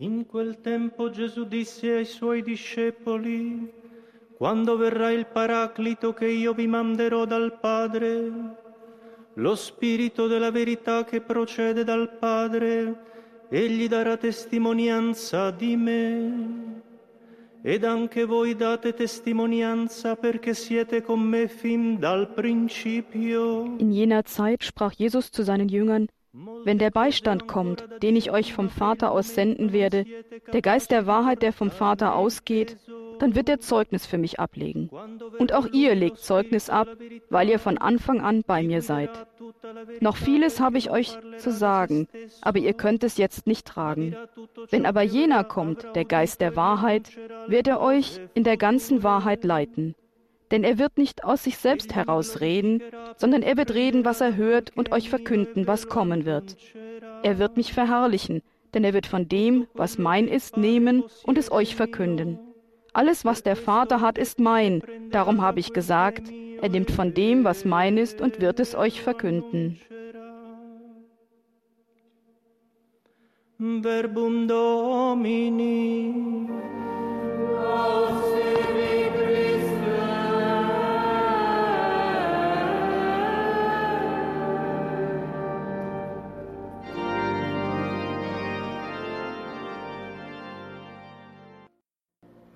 In quel tempo Gesù disse ai suoi discepoli, quando verrà il Paraclito che io vi manderò dal Padre, lo Spirito della verità che procede dal Padre, egli darà testimonianza di me. Ed anche voi date testimonianza perché siete con me fin dal principio. In jener Zeit sprach Jesus zu seinen Jüngern, Wenn der Beistand kommt, den ich euch vom Vater aus senden werde, der Geist der Wahrheit, der vom Vater ausgeht, dann wird er Zeugnis für mich ablegen. Und auch ihr legt Zeugnis ab, weil ihr von Anfang an bei mir seid. Noch vieles habe ich euch zu sagen, aber ihr könnt es jetzt nicht tragen. Wenn aber jener kommt, der Geist der Wahrheit, wird er euch in der ganzen Wahrheit leiten. Denn er wird nicht aus sich selbst heraus reden, sondern er wird reden, was er hört und euch verkünden, was kommen wird. Er wird mich verherrlichen, denn er wird von dem, was mein ist, nehmen und es euch verkünden. Alles, was der Vater hat, ist mein, darum habe ich gesagt, er nimmt von dem, was mein ist, und wird es euch verkünden. Verbum Domini.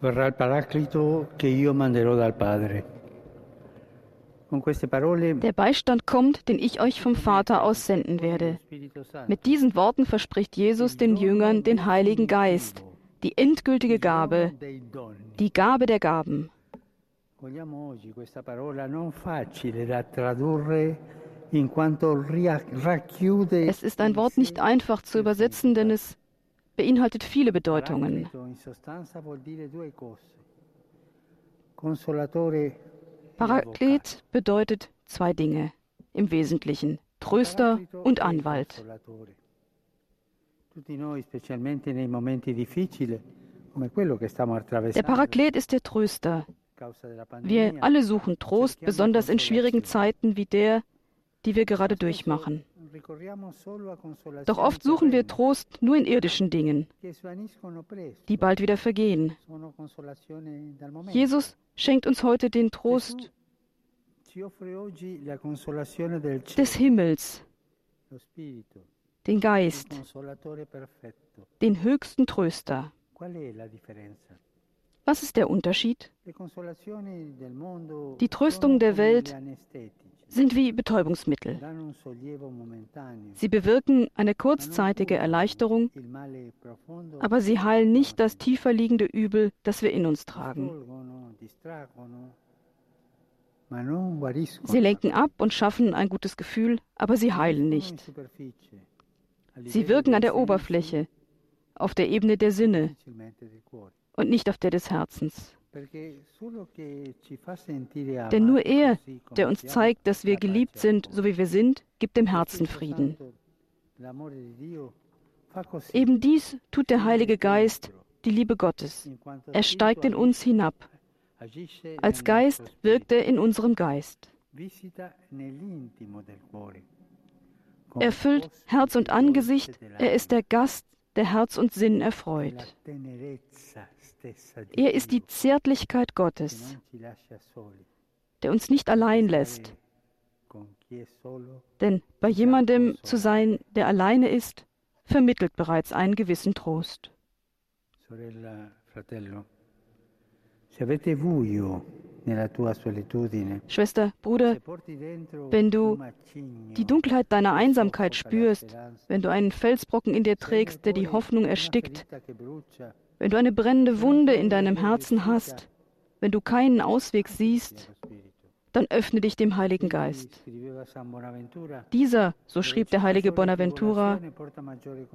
Verrà il Paraclito che io manderò dal Padre. Der Beistand kommt, den ich euch vom Vater aus senden werde. Mit diesen Worten verspricht Jesus den Jüngern den Heiligen Geist, die endgültige Gabe, die Gabe der Gaben. Es ist ein Wort nicht einfach zu übersetzen, denn es beinhaltet viele Bedeutungen. Paraklet bedeutet zwei Dinge im Wesentlichen, Tröster und Anwalt. Der Paraklet ist der Tröster. Wir alle suchen Trost, besonders in schwierigen Zeiten wie der, die wir gerade durchmachen. Doch oft suchen wir Trost nur in irdischen Dingen, die bald wieder vergehen. Jesus schenkt uns heute den Trost des Himmels, den Geist, den höchsten Tröster. Was ist der Unterschied? Die Tröstung der Welt sind wie Betäubungsmittel. Sie bewirken eine kurzzeitige Erleichterung, aber sie heilen nicht das tiefer liegende Übel, das wir in uns tragen. Sie lenken ab und schaffen ein gutes Gefühl, aber sie heilen nicht. Sie wirken an der Oberfläche, auf der Ebene der Sinne und nicht auf der des Herzens. Denn nur er, der uns zeigt, dass wir geliebt sind, so wie wir sind, gibt dem Herzen Frieden. Eben dies tut der Heilige Geist, die Liebe Gottes. Er steigt in uns hinab. Als Geist wirkt er in unserem Geist. Er füllt Herz und Angesicht, er ist der Gast, der Herz und Sinn erfreut. Er ist die Zärtlichkeit Gottes, der uns nicht allein lässt. Denn bei jemandem zu sein, der alleine ist, vermittelt bereits einen gewissen Trost. Schwester, Bruder, wenn du die Dunkelheit deiner Einsamkeit spürst, wenn du einen Felsbrocken in dir trägst, der die Hoffnung erstickt, wenn du eine brennende Wunde in deinem Herzen hast, wenn du keinen Ausweg siehst, dann öffne dich dem Heiligen Geist. Dieser, so schrieb der heilige Bonaventura,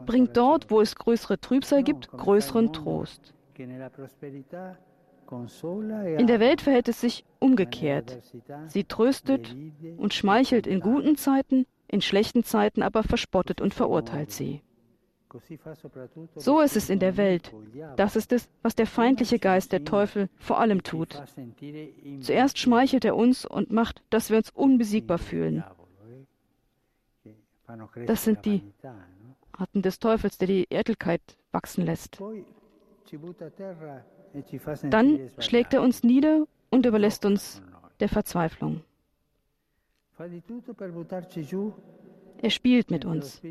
bringt dort, wo es größere Trübsal gibt, größeren Trost. In der Welt verhält es sich umgekehrt. Sie tröstet und schmeichelt in guten Zeiten, in schlechten Zeiten aber verspottet und verurteilt sie. So ist es in der Welt. Das ist es, was der feindliche Geist, der Teufel, vor allem tut. Zuerst schmeichelt er uns und macht, dass wir uns unbesiegbar fühlen. Das sind die Arten des Teufels, der die Eitelkeit wachsen lässt. Dann schlägt er uns nieder und überlässt uns der Verzweiflung. Er spielt mit uns.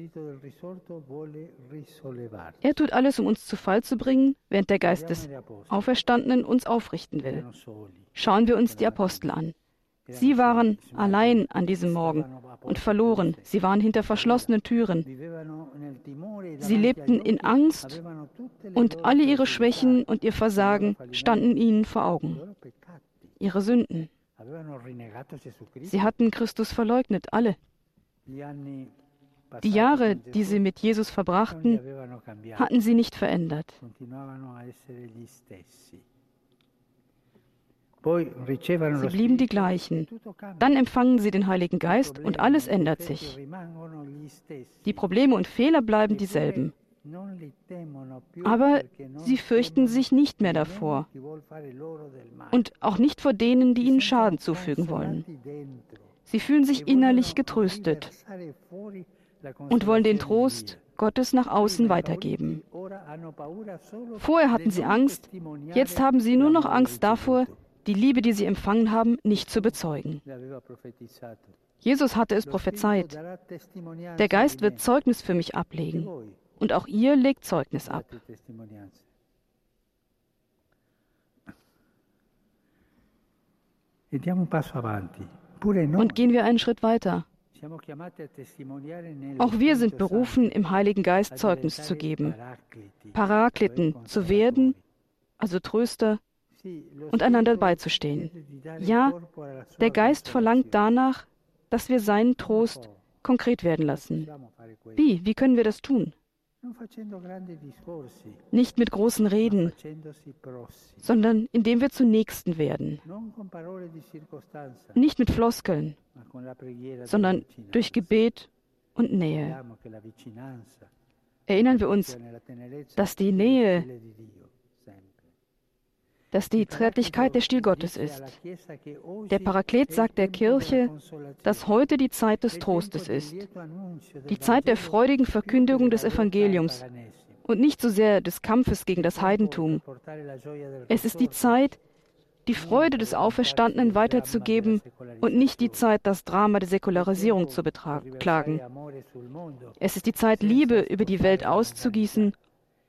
Er tut alles, um uns zu Fall zu bringen, während der Geist des Auferstandenen uns aufrichten will. Schauen wir uns die Apostel an. Sie waren allein an diesem Morgen und verloren. Sie waren hinter verschlossenen Türen. Sie lebten in Angst und alle ihre Schwächen und ihr Versagen standen ihnen vor Augen. Ihre Sünden. Sie hatten Christus verleugnet, alle. Die Jahre, die sie mit Jesus verbrachten, hatten sie nicht verändert. Sie blieben die gleichen. e. Dann empfangen sie den Heiligen Geist und alles ändert sich. Die Probleme und Fehler bleiben Eppure dieselben. Aber sie fürchten sich nicht mehr davor. Und auch nicht vor denen, die ihnen sentono Schaden zufügen wollen. Sie fühlen sich innerlich getröstet und wollen den Trost. Gottes nach außen weitergeben. Vorher hatten sie Angst, jetzt haben sie nur noch Angst davor, die Liebe, die sie empfangen haben, nicht zu bezeugen. Jesus hatte es prophezeit. Der Geist wird. Zeugnis für mich ablegen. Und auch ihr legt Zeugnis ab. E diamo un passo avanti. Und gehen wir einen Schritt weiter. Auch wir sind berufen, im Heiligen Geist Zeugnis zu geben. Cioè zu werden, also Tröster, und einander beizustehen. Ja, Der Geist verlangt danach, dass wir seinen Trost konkret werden lassen. Wie? Wie können wir das tun? Nicht mit großen Reden, sondern indem wir zu Nächsten werden. Nicht mit Floskeln, sondern durch Gebet und Nähe. Erinnern wir uns, dass die Nähe- dass die Zärtlichkeit der Stil Gottes ist. Der Paraklet sagt der Kirche, dass heute die Zeit des Trostes ist, die Zeit der freudigen Verkündigung des Evangeliums und nicht so sehr des Kampfes gegen das Heidentum. Es ist die Zeit, die Freude des Auferstandenen weiterzugeben und nicht die Zeit, das Drama der Säkularisierung zu beklagen. Es ist die Zeit, Liebe über die Welt auszugießen,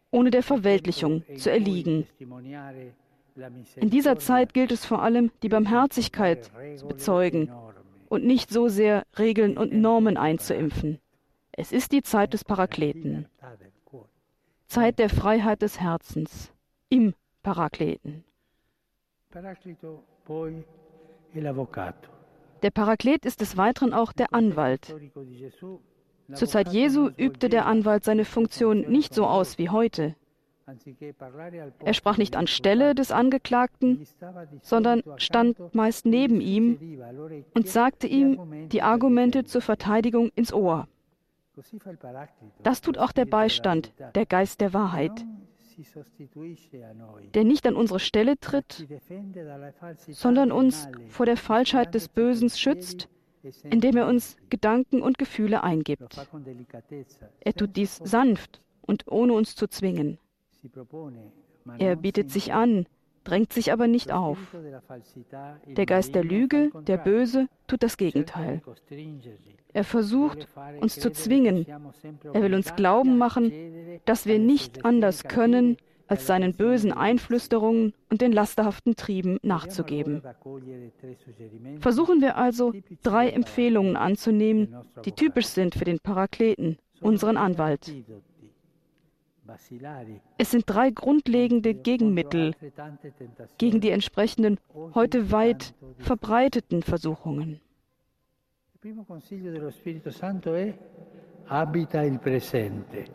ohne der Verweltlichung zu erliegen. In dieser Zeit gilt es vor allem, die Barmherzigkeit zu bezeugen und nicht so sehr Regeln und Normen einzuimpfen. Es ist die Zeit des Parakleten, Zeit der Freiheit des Herzens im Parakleten. Der Paraklet ist des Weiteren auch der Anwalt. Zur Zeit Jesu übte der Anwalt seine Funktion nicht so aus wie heute. Er sprach nicht anstelle des Angeklagten, sondern stand meist neben ihm und sagte ihm die Argumente zur Verteidigung ins Ohr. Das tut auch der Beistand, der Geist der Wahrheit, der nicht an unsere Stelle tritt, sondern uns vor der Falschheit des Bösen schützt, indem er uns Gedanken und Gefühle eingibt. Er tut dies sanft und ohne uns zu zwingen. Er bietet si sich an, drängt sich aber nicht auf. Der Geist der Lüge, der. Böse, tut das Gegenteil. Er versucht, uns zu zwingen. Er will uns glauben machen, dass wir nicht anders können, als seinen bösen. Einflüsterungen und den lasterhaften Trieben nachzugeben. Versuchen wir also, drei Empfehlungen anzunehmen, die typisch sind für den Parakleten, unseren Anwalt. Es sind drei grundlegende Gegenmittel gegen die entsprechenden, heute weit verbreiteten Versuchungen.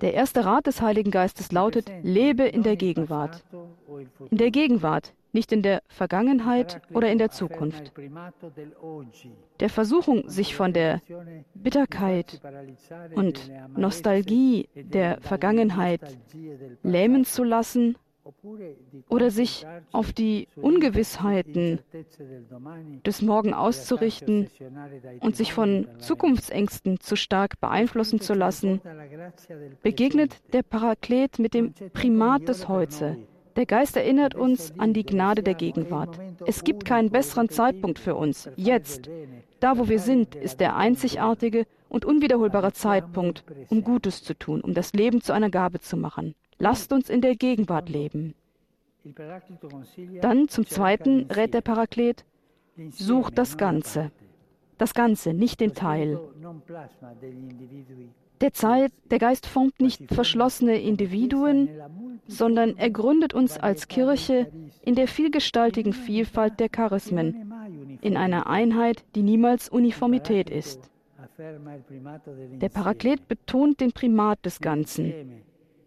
Der erste Rat des Heiligen Geistes lautet, lebe in der Gegenwart. In der Gegenwart, nicht in der Vergangenheit oder in der Zukunft. Der Versuchung, sich von der Bitterkeit und Nostalgie der Vergangenheit lähmen zu lassen, oder sich auf die Ungewissheiten des Morgen auszurichten und sich von Zukunftsängsten zu stark beeinflussen zu lassen, begegnet der Paraklet mit dem Primat des Heute. Der Geist erinnert uns an die Gnade der Gegenwart. Es gibt keinen besseren Zeitpunkt für uns. Jetzt, da wo wir sind, ist der einzigartige und unwiederholbare Zeitpunkt, um Gutes zu tun, um das Leben zu einer Gabe zu machen. Lasst uns in der Gegenwart leben. Dann zum Zweiten rät der Paraklet, sucht das Ganze. Das Ganze, nicht den Teil. Der, Zeit, der Geist formt nicht verschlossene Individuen, sondern er gründet uns als Kirche in der vielgestaltigen Vielfalt der Charismen, in einer Einheit, die niemals Uniformität ist. Der Paraklet betont den Primat des Ganzen.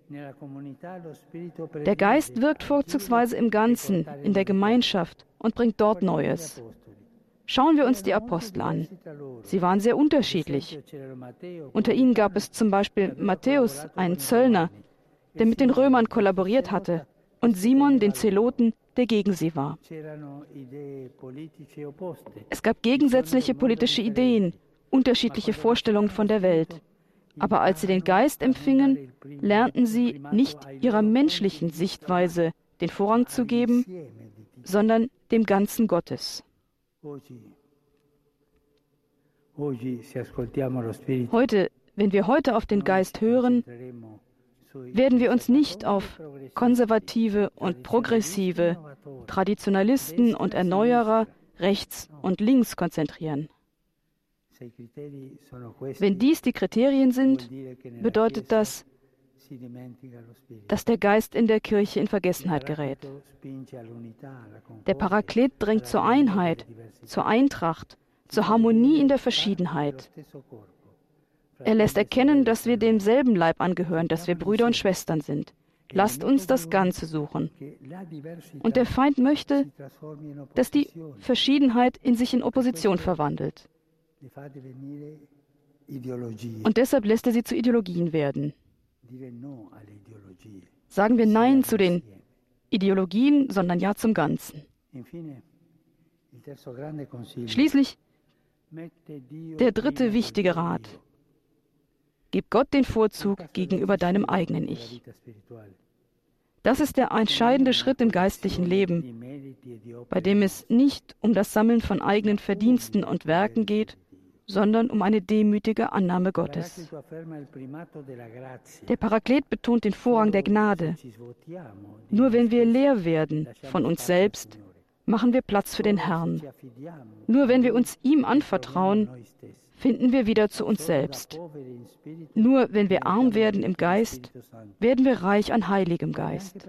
Der Geist wirkt vorzugsweise im Ganzen, in der Gemeinschaft und bringt dort Neues. Schauen wir uns die Apostel an. Sie waren sehr unterschiedlich. Unter ihnen gab es zum Beispiel Matthäus, einen Zöllner, der mit den Römern kollaboriert hatte, und Simon, den Zeloten, der gegen sie war. Es gab gegensätzliche politische Ideen, unterschiedliche Vorstellungen von der Welt. Aber als sie den Geist empfingen, lernten sie nicht ihrer menschlichen Sichtweise den Vorrang zu geben, sondern dem Ganzen Gottes. Heute, wenn wir heute auf den Geist hören, werden wir uns nicht auf konservative und progressive, Traditionalisten und Erneuerer rechts und links konzentrieren. Wenn dies die Kriterien sind, bedeutet das, dass der Geist in der Kirche in Vergessenheit gerät. Der Paraklet drängt zur Einheit, zur Eintracht, zur Harmonie in der Verschiedenheit. Er lässt erkennen, dass wir demselben Leib angehören, dass wir Brüder und Schwestern sind. Lasst uns das Ganze suchen. Und der Feind möchte, dass die Verschiedenheit in sich in Opposition verwandelt. Und deshalb lässt er sie zu Ideologien werden. Sagen wir Nein zu den Ideologien, sondern Ja zum Ganzen. Schließlich der dritte wichtige Rat. Gib Gott den Vorzug gegenüber deinem eigenen Ich. Das ist der entscheidende Schritt im geistlichen Leben, bei dem es nicht um das Sammeln von eigenen Verdiensten und Werken geht, sondern um eine demütige Annahme Gottes. Der Paraklet betont den Vorrang der Gnade. Nur wenn wir leer werden von uns selbst, machen wir Platz für den Herrn. Nur wenn wir uns ihm anvertrauen, finden wir wieder zu uns selbst. Nur wenn wir arm werden im Geist, werden wir reich an heiligem Geist.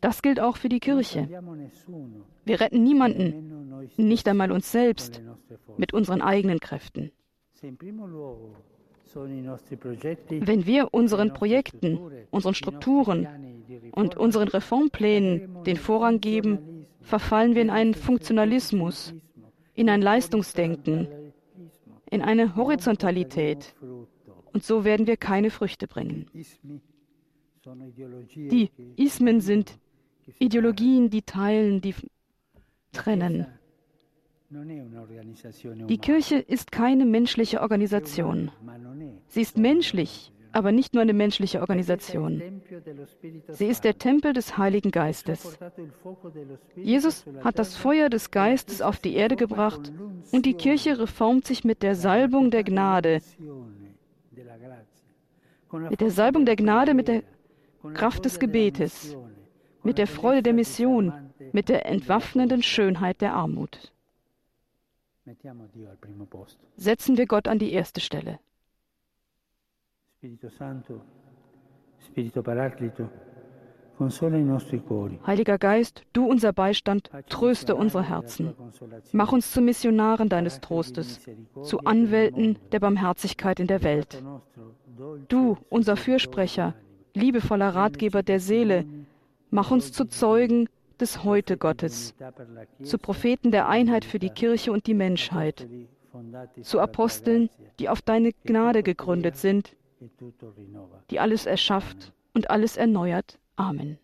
Das gilt auch für die Kirche. Wir retten niemanden, nicht einmal uns selbst, mit unseren eigenen Kräften. Wenn wir unseren Projekten, unseren Strukturen und unseren Reformplänen den Vorrang geben, verfallen wir in einen Funktionalismus, in ein Leistungsdenken, in eine Horizontalität. Und so werden wir keine Früchte bringen. Die Ismen sind Ideologien, die teilen, die trennen. Die Kirche ist keine menschliche Organisation. Sie ist menschlich, aber nicht nur eine menschliche Organisation. Sie ist der Tempel des Heiligen Geistes. Jesus hat das Feuer des Geistes auf die Erde gebracht und die Kirche reformt sich mit der Salbung der Gnade. Mit der Salbung der Gnade, mit der Kraft des Gebetes, mit der Freude der Mission, mit der entwaffnenden Schönheit der Armut. Setzen wir Gott an die erste Stelle. Heiliger Geist, du unser Beistand, tröste unsere Herzen. Mach uns zu Missionaren deines Trostes, zu Anwälten der Barmherzigkeit in der Welt. Du, unser Fürsprecher, liebevoller Ratgeber der Seele, mach uns zu Zeugen des Heute Gottes, zu Propheten der Einheit für die Kirche und die Menschheit, zu Aposteln, die auf deine Gnade gegründet sind, die alles erschafft und alles erneuert. Amen.